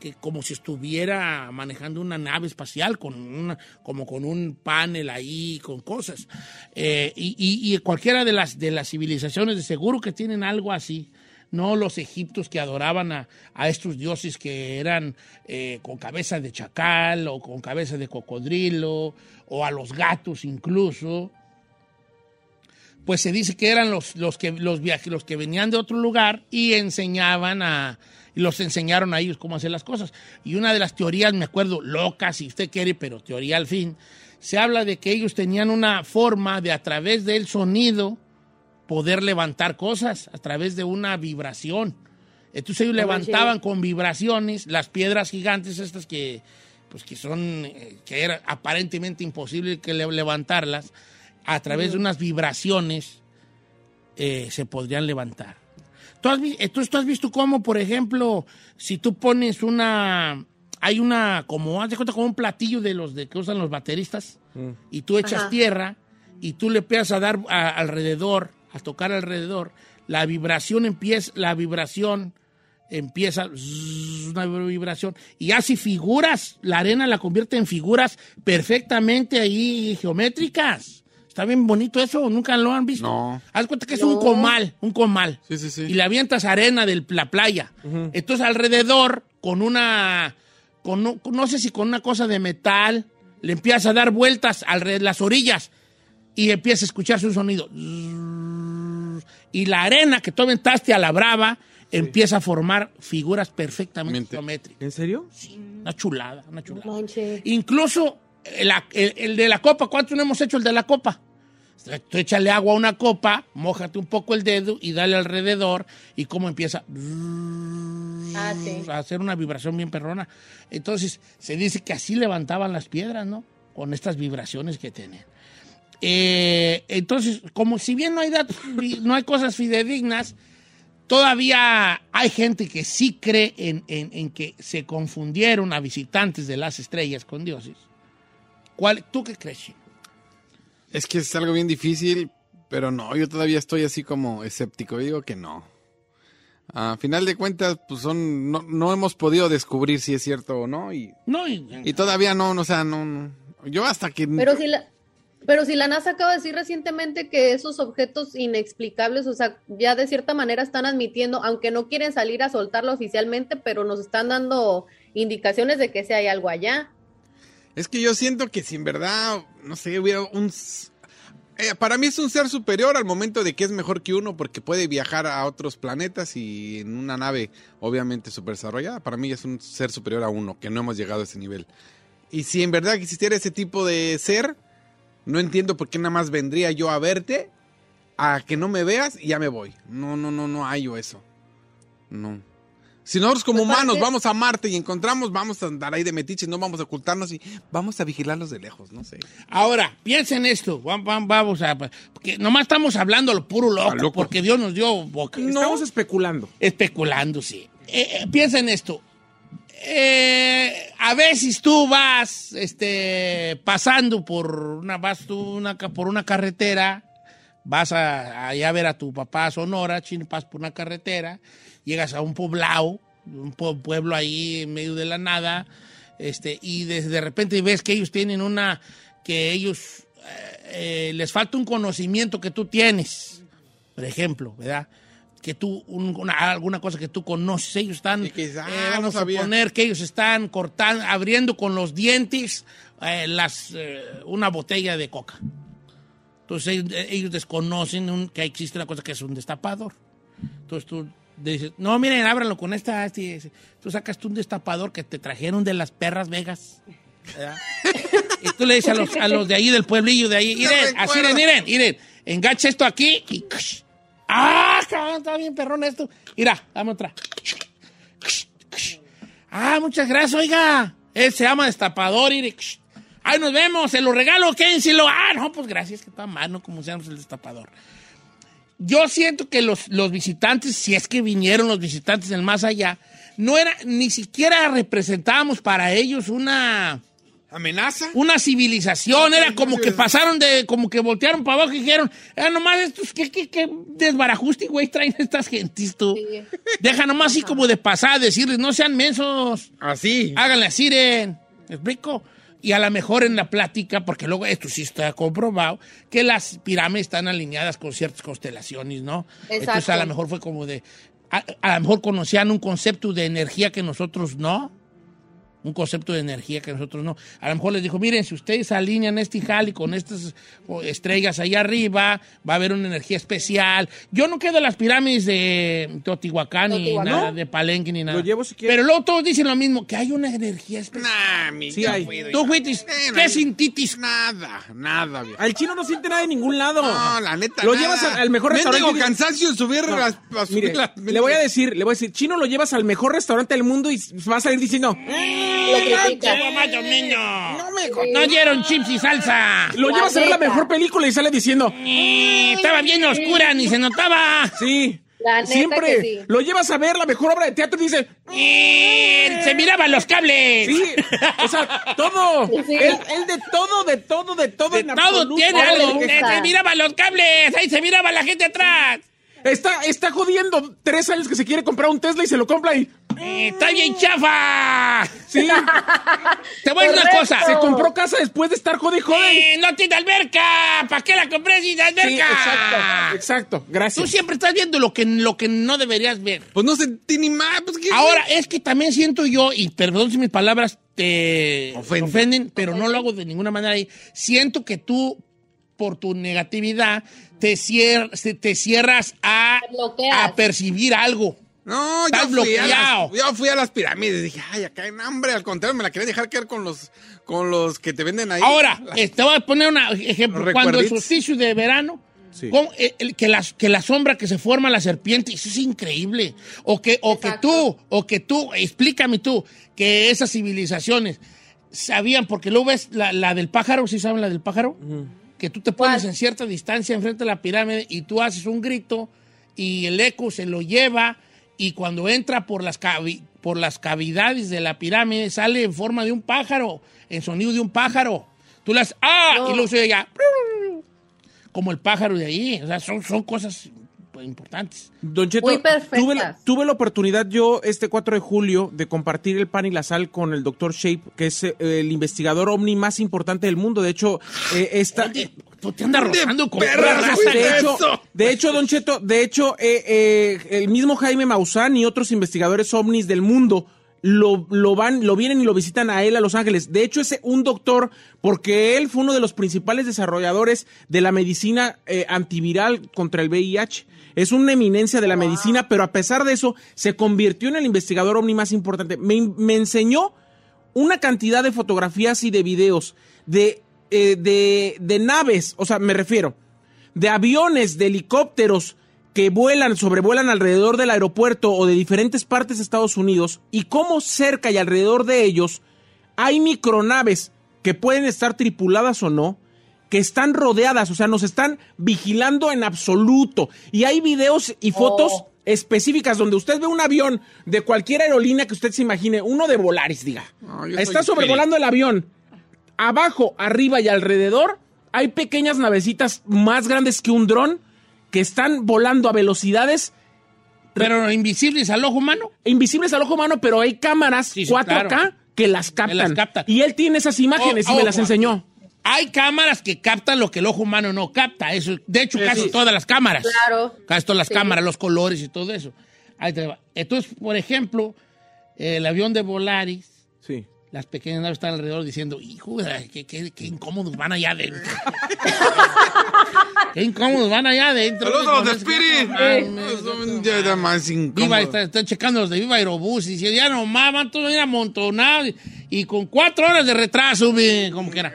que como si estuviera manejando una nave espacial con una, como con un panel ahí con cosas. Eh, y, cualquiera de las de las civilizaciones de seguro que tienen algo así no los egiptos que adoraban a, a estos dioses que eran eh, con cabeza de chacal o con cabeza de cocodrilo o a los gatos incluso pues se dice que eran los, los que los viaje- los que venían de otro lugar y enseñaban a y los enseñaron a ellos cómo hacer las cosas. Y una de las teorías, me acuerdo, loca si usted quiere, pero teoría al fin, se habla de que ellos tenían una forma de a través del sonido poder levantar cosas, a través de una vibración. Entonces ellos levantaban con vibraciones las piedras gigantes estas que pues que son eh, que era aparentemente imposible que le- levantarlas a través de unas vibraciones eh, se podrían levantar. ¿Tú has, entonces, ¿tú has visto cómo, por ejemplo, si tú pones una... Hay una, como, haz de cuenta, como un platillo de los de que usan los bateristas, y tú echas Ajá. tierra, y tú le empiezas a dar a- alrededor, a tocar alrededor, la vibración empieza, la vibración empieza zzz, una vibración y hace figuras, la arena la convierte en figuras perfectamente ahí geométricas. Está bien bonito eso, nunca lo han visto. No. Haz cuenta que es No. un comal, un comal. Sí, sí, sí. Y le avientas arena de la playa. Entonces alrededor, con una, con, no sé si con una cosa de metal, le empiezas a dar vueltas alrededor las orillas y empieza a escucharse un sonido. Y la arena que tú aventaste a la brava empieza a formar figuras perfectamente Mente. geométricas. ¿En serio? Una chulada, una chulada. Manche. Incluso el, el- el de la copa, ¿cuántos no hemos hecho el de la copa? Tú échale agua a una copa, mójate un poco el dedo y dale alrededor y cómo empieza Ah, sí. a hacer una vibración bien perrona. Entonces, se dice que así levantaban las piedras, ¿no? Con estas vibraciones que tienen. Eh, entonces, como si bien no hay datos, no hay cosas fidedignas, todavía hay gente que sí cree en, en- en que se confundieron a visitantes de las estrellas con dioses. ¿Cuál, ¿Tú qué crees? Chino? Es que es algo bien difícil, pero no, yo todavía estoy así como escéptico. Yo digo que no. A final de cuentas, pues son, no, no hemos podido descubrir si es cierto o no. Y, No, y- y todavía no, no, o sea, no, no. Yo hasta que... Pero si la, pero si la NASA acaba de decir recientemente que esos objetos inexplicables, o sea, ya de cierta manera están admitiendo, aunque no quieren salir a soltarlo oficialmente, pero nos están dando indicaciones de que sí hay algo allá. Es que yo siento que si en verdad, no sé, hubiera un... eh, para mí es un ser superior al momento de que es mejor que uno porque puede viajar a otros planetas y en una nave obviamente super desarrollada. Para mí es un ser superior a uno, que no hemos llegado a ese nivel. Y si en verdad existiera ese tipo de ser, no entiendo por qué nada más vendría yo a verte, a que no me veas y ya me voy. No, no, no, no hay yo eso. No. Si nosotros como Pues humanos vamos a Marte y encontramos, vamos a andar ahí de metiches, no vamos a ocultarnos y vamos a vigilarlos de lejos, no sé. Ahora, piensen esto. vam- vam- Vamos a. Porque nomás estamos hablando lo puro loco, porque Dios nos dio boca. Estamos especulando. Especulando, sí. Eh, eh, piensa en esto. Eh, a veces tú vas este, pasando por una, vas tú una por una carretera, vas a, allá a ver a tu papá a Sonora, chino, pasas por una carretera, llegas a un poblado, un pue- pueblo ahí en medio de la nada, este, y de, de repente ves que ellos tienen una, que ellos eh, eh, les falta un conocimiento que tú tienes, por ejemplo, ¿verdad? Que tú, un- una- alguna cosa que tú conoces, ellos están, Y dices, ah, eh, no vamos a sabía. poner que ellos están cortando, abriendo con los dientes eh, las, eh, una botella de coca. Entonces ellos, eh, ellos desconocen un- que existe una cosa que es un destapador. Entonces tú dices, no, miren, ábranlo con esta, este, ese". Tú sacas tú un destapador que te trajeron de las perras Vegas. ¿verdad? y tú le dices a los, a los de ahí del pueblillo de ahí, miren, así, miren, miren, miren, engancha esto aquí y... ¡Ah, cabrón, está bien perrón esto! Mira, dame otra. Ah, muchas gracias, oiga. Él se llama destapador y... Ay, nos vemos, se lo regalo, quédenselo. Ah, no, pues gracias, que está mal, ¿no? Como se llama el destapador. Yo siento que los, los visitantes, si es que vinieron los visitantes del más allá, no era, ni siquiera representábamos para ellos una, ¿Amenaza? una civilización, era como que pasaron de, como que voltearon para abajo y dijeron, ah, nomás estos, ¿qué, qué, qué desbarajuste, güey, traen estas gentes, tú? Sí. Deja nomás así como de pasar, decirles, no sean mensos, Así. háganle así, ¿me explico? Y a lo mejor en la plática, porque luego esto sí está comprobado, que las pirámides están alineadas con ciertas constelaciones, ¿no? Exacto. Entonces a lo mejor fue como de, a, a lo mejor conocían un concepto de energía que nosotros no, un concepto de energía que nosotros no. A lo mejor les dijo, miren, si ustedes alinean este jali con estas estrellas ahí arriba, va a haber una energía especial. Yo no quedo en las pirámides de Teotihuacán ni nada, de Palenque ni nada. Lo llevo si quieres. Pero luego todos dicen lo mismo, que hay una energía especial. Nah, mi, Sí hay. Tú Eh, ¿qué no, sintitis? Nada, nada, viejo. Al chino no siente nada de ningún lado. No, la neta. Lo nada. llevas al, mejor restaurante. cansancio en subir No, las, a subir mire, las- le voy a decir, le voy a decir, chino lo llevas al mejor restaurante del mundo y va a salir diciendo, "Eh, Lo critica. Más. No me Sí. No dieron chips y salsa. Lo La llevas a ver la mejor película y sale diciendo, Eh, estaba bien oscura, ni se notaba. sí. La neta Siempre que sí. lo llevas a ver la mejor obra de teatro y dice, Eh, se miraban los cables. sí, o sea, todo. Sí. Él, él de todo, de todo, de todo. De en todo absoluto. tiene algo. Se miraban los cables. Ahí se miraba la gente atrás. Está, está jodiendo tres años que se quiere comprar un Tesla y se lo compra y... Está bien chafa. Sí, Te voy a decir una cosa. se compró casa después de estar jode y jode. Eh, no tiene alberca. ¿Para qué la compré sin alberca? Sí, exacto, exacto. Tú Gracias. siempre estás viendo lo que, lo que no deberías ver. Pues no sentí ni más. Pues, ¿qué Ahora, es que también siento yo, y perdón si mis palabras te Ofenden. ofenden, pero no lo hago de ninguna manera ahí. Siento que tú, por tu negatividad, te, cier- te cierras a, a percibir algo. No, yo fui, a bloqueado. las, yo fui a las pirámides. Dije, ay, acá hay hambre. Al contrario, me la quería dejar caer con los, con los que te venden ahí. Ahora, eh, te voy a poner un ejemplo. Cuando el solsticio de verano, Sí. ¿cómo- el- el- que, la, que la sombra que se forma la serpiente, eso es increíble. O que, o que tú, o que tú, explícame tú, que esas civilizaciones sabían, porque luego ves la, la del pájaro, ¿sí saben la del pájaro? Que tú te pones en cierta distancia enfrente de la pirámide y tú haces un grito y el eco se lo lleva y cuando entra por las, por las cavidades de la pirámide sale en forma de un pájaro, en sonido de un pájaro. Tú las ¡ah! No. Y luego se oye ya, como el pájaro de ahí. O sea, son, son cosas importantes. Don Cheto, Muy perfectas. tuve, la- tuve la oportunidad yo este 4 de julio de compartir el pan y la sal con el doctor Shape, que es eh, el investigador ovni más importante del mundo. De hecho, eh, esta... Oye, tú te andas rozando con perra pura raza, fuiste güey. de hecho, de hecho, Don Cheto, de hecho, eh, eh, el mismo Jaime Maussan y otros investigadores ovnis del mundo lo, lo van, lo vienen y lo visitan a él a Los Ángeles. De hecho, es un doctor, porque él fue uno de los principales desarrolladores de la medicina eh, antiviral contra el VIH. Es una eminencia de la medicina, pero a pesar de eso, se convirtió en el investigador ovni más importante. Me, me enseñó una cantidad de fotografías y de videos de, eh, de, de naves, o sea, me refiero, de aviones, de helicópteros que vuelan, sobrevuelan alrededor del aeropuerto o de diferentes partes de Estados Unidos y cómo cerca y alrededor de ellos hay micronaves que pueden estar tripuladas o no, que están rodeadas, o sea, nos están vigilando en absoluto. Y hay videos y fotos Oh. específicas donde usted ve un avión de cualquier aerolínea que usted se imagine, uno de Volaris, diga. No, Está sobrevolando el avión. Abajo, arriba y alrededor hay pequeñas navecitas más grandes que un dron que están volando a velocidades Pero invisibles al ojo humano. invisibles al ojo humano, pero hay cámaras Sí, sí, 4K claro. que las captan. las captan. Y él tiene esas imágenes Oh, y me las ojo, enseñó. Hay cámaras que captan lo que el ojo humano no capta. Eso, de hecho, Sí, casi sí. todas las cámaras. Claro. Casi todas las Sí. cámaras, los colores y todo eso. Entonces, por ejemplo, el avión de Volaris, Sí. las pequeñas naves están alrededor diciendo, hijo, qué, qué- qué incómodos van allá adentro. qué incómodos van allá adentro. Saludos a los de más Viva, incómodo. está- están checando los de Viva Aerobús y dicen, ya nomás van todos bien amontonados y, y con cuatro horas de retraso, ve, como que era.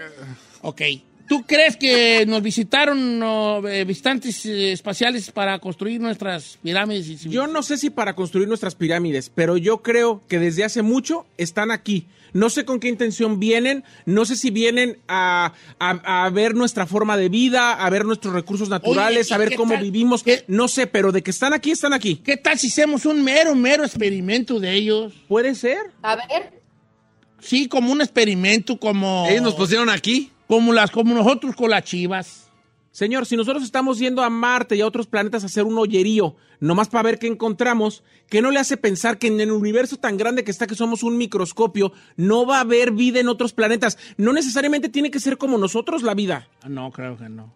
Ok. ¿Tú crees que nos visitaron no, eh, visitantes eh, espaciales para construir nuestras pirámides? Y Yo no sé si para construir nuestras pirámides, pero yo creo que desde hace mucho están aquí. No sé con qué intención vienen, no sé si vienen a, a- a ver nuestra forma de vida, a ver nuestros recursos naturales, ¿y a ver cómo tal? vivimos. ¿Qué? No sé, pero de que están aquí, están aquí. ¿Qué tal si hacemos un mero, mero experimento de ellos? ¿Puede ser? A ver. Sí, como un experimento, como, Ellos nos pusieron aquí. Como, las, como nosotros con las chivas. Señor, si nosotros estamos yendo a Marte y a otros planetas a hacer un hoyerío, nomás para ver qué encontramos, ¿qué no le hace pensar que en el universo tan grande que está, que somos un microscopio, no va a haber vida en otros planetas? No necesariamente tiene que ser como nosotros la vida. Ah, No, creo que no.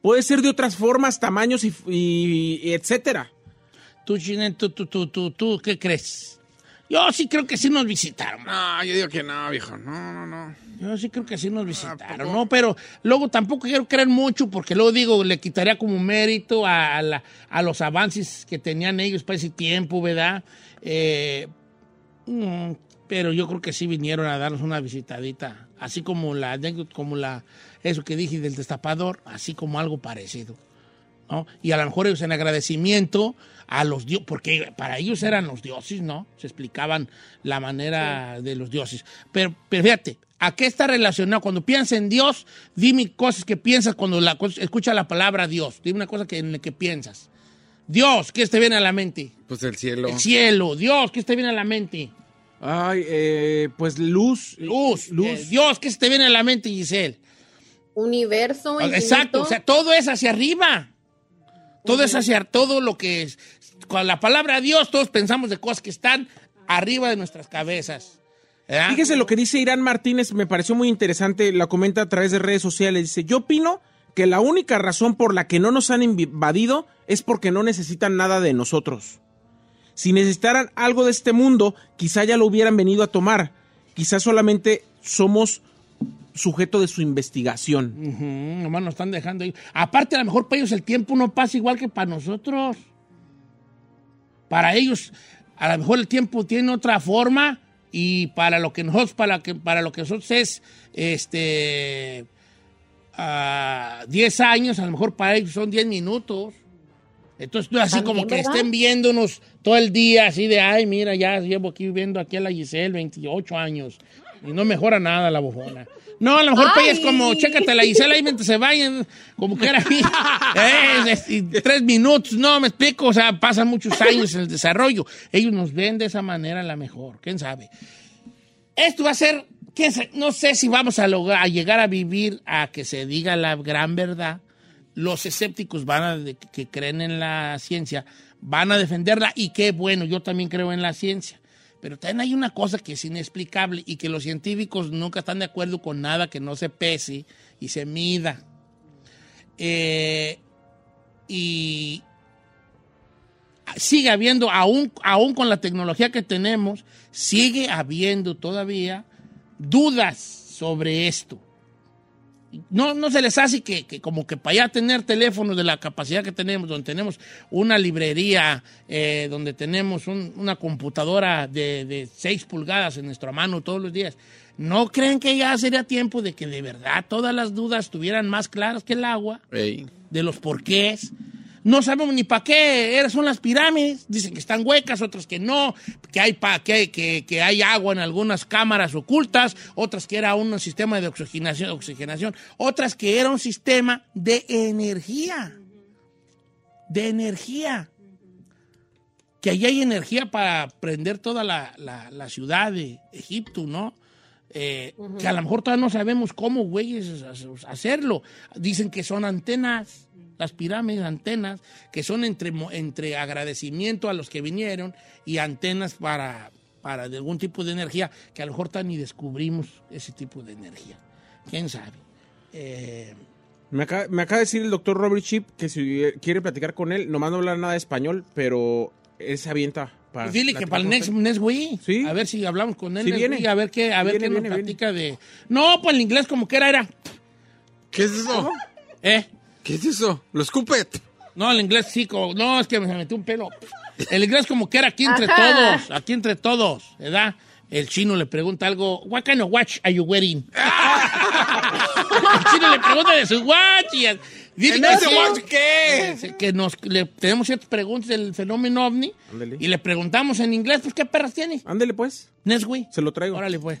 Puede ser de otras formas, tamaños y, y- y etcétera. Tú, Chinen, tú, tú, tú, tú, tú, ¿qué crees? Yo sí creo que sí nos visitaron. No, yo digo que no, viejo. No, no, no. Yo sí creo que sí Ah, nos visitaron, ¿no? Pero luego tampoco quiero creer mucho porque luego digo, le quitaría como mérito a, la- a los avances que tenían ellos para ese tiempo, ¿verdad? Eh, mm, pero yo creo que sí vinieron a darnos una visitadita, así como la como la, eso que dije del destapador, así como algo parecido. ¿no? Y a lo mejor ellos en agradecimiento a los dioses, porque para ellos eran los dioses, ¿no? Se explicaban la manera de los dioses. Pero, pero fíjate, ¿a qué está relacionado? Cuando piensas en Dios, dime cosas que piensas cuando la, escucha la palabra Dios. Dime una cosa que, en la que piensas. Dios, ¿qué te viene a la mente? Pues el cielo. El cielo. Dios, ¿qué te viene a la mente? Ay, eh, pues luz. Luz. Luz. Eh, Dios, ¿qué te viene a la mente, Giselle? Universo. Ah, Exacto, infinito. o sea, todo es hacia arriba. Todo es hacia todo lo que es. Con la palabra Dios, todos pensamos de cosas que están arriba de nuestras cabezas. ¿verdad? Fíjese lo que dice Irán Martínez, me pareció muy interesante, la comenta a través de redes sociales. Dice, yo opino que la única razón por la que no nos han invadido es porque no necesitan nada de nosotros. Si necesitaran algo de este mundo, quizá ya lo hubieran venido a tomar. Quizá solamente somos sujeto de su investigación. Nomás nos están dejando ahí. Aparte, a lo mejor para ellos el tiempo no pasa igual que para nosotros. Para ellos, a lo mejor el tiempo tiene otra forma y para lo que nosotros, para, que, para lo que nosotros es este ah, 10 años, a lo mejor para ellos son 10 minutos. Entonces, no así como que ¿verdad? estén viéndonos todo el día, así de, ay, mira, ya llevo aquí viendo aquí a la Giselle 28 años y no mejora nada la bufona. No, a lo mejor es como, chécate la Gisela ahí mientras se vayan, como que era ahí, eh, tres minutos, no, me explico, o sea, pasan muchos años en el desarrollo. Ellos nos ven de esa manera la mejor, quién sabe. Esto va a ser, quién sabe, no sé si vamos a lograr, a llegar a vivir a que se diga la gran verdad. Los escépticos van a, que creen en la ciencia, van a defenderla y qué bueno, yo también creo en la ciencia. Pero también hay una cosa que es inexplicable y que los científicos nunca están de acuerdo con nada que no se pese y se mida. Eh, y sigue habiendo, aún, aún con la tecnología que tenemos, sigue habiendo todavía dudas sobre esto. No, no se les hace que, que como que para ya tener teléfonos de la capacidad que tenemos, donde tenemos una librería, eh, donde tenemos un- una computadora de, de 6 pulgadas en nuestra mano todos los días, ¿no creen que ya sería tiempo de que de verdad todas las dudas estuvieran más claras que el agua? De los porqués. No sabemos ni para qué son las pirámides. Dicen que están huecas, otras que no, que hay, pa, que, hay- que, que hay agua en algunas cámaras ocultas, otras que era un sistema de oxigenación, oxigenación, otras que era un sistema de energía. De energía. Que allí hay energía para prender toda la, la- la ciudad de Egipto, ¿no? Eh, Que a lo mejor todavía no sabemos cómo, güeyes, hacerlo. Dicen que son antenas, las pirámides, antenas, que son entre, mo- entre agradecimiento a los que vinieron y antenas para, para de algún tipo de energía, que a lo mejor todavía ni descubrimos ese tipo de energía. ¿Quién sabe? Eh, Me acaba, me acaba de decir el doctor Robert Chip que si quiere platicar con él, nomás no hablar nada de español, pero él se avienta para. Pues dile que para el next, next week. Sí. A ver si hablamos con él. Sí next viene. week, a ver qué, a Sí ver viene, qué nos viene. platica de. No, pues el inglés como que era, era. ¿Qué es eso? ¿Eh? ¿Qué es eso? Lo escupet. No, el inglés sí, como- no, es que me metió un pelo. El inglés como que era aquí entre Ajá. todos, aquí entre todos, ¿verdad? El chino le pregunta algo, what kind of watch are you wearing? el chino le pregunta de su watch y dice ¿En ese watch qué? que nos le, tenemos ciertas preguntas del fenómeno ovni Ándele. y le preguntamos en inglés, pues, ¿qué perras tiene? Ándele pues, Neswi. se lo traigo. Órale, pues.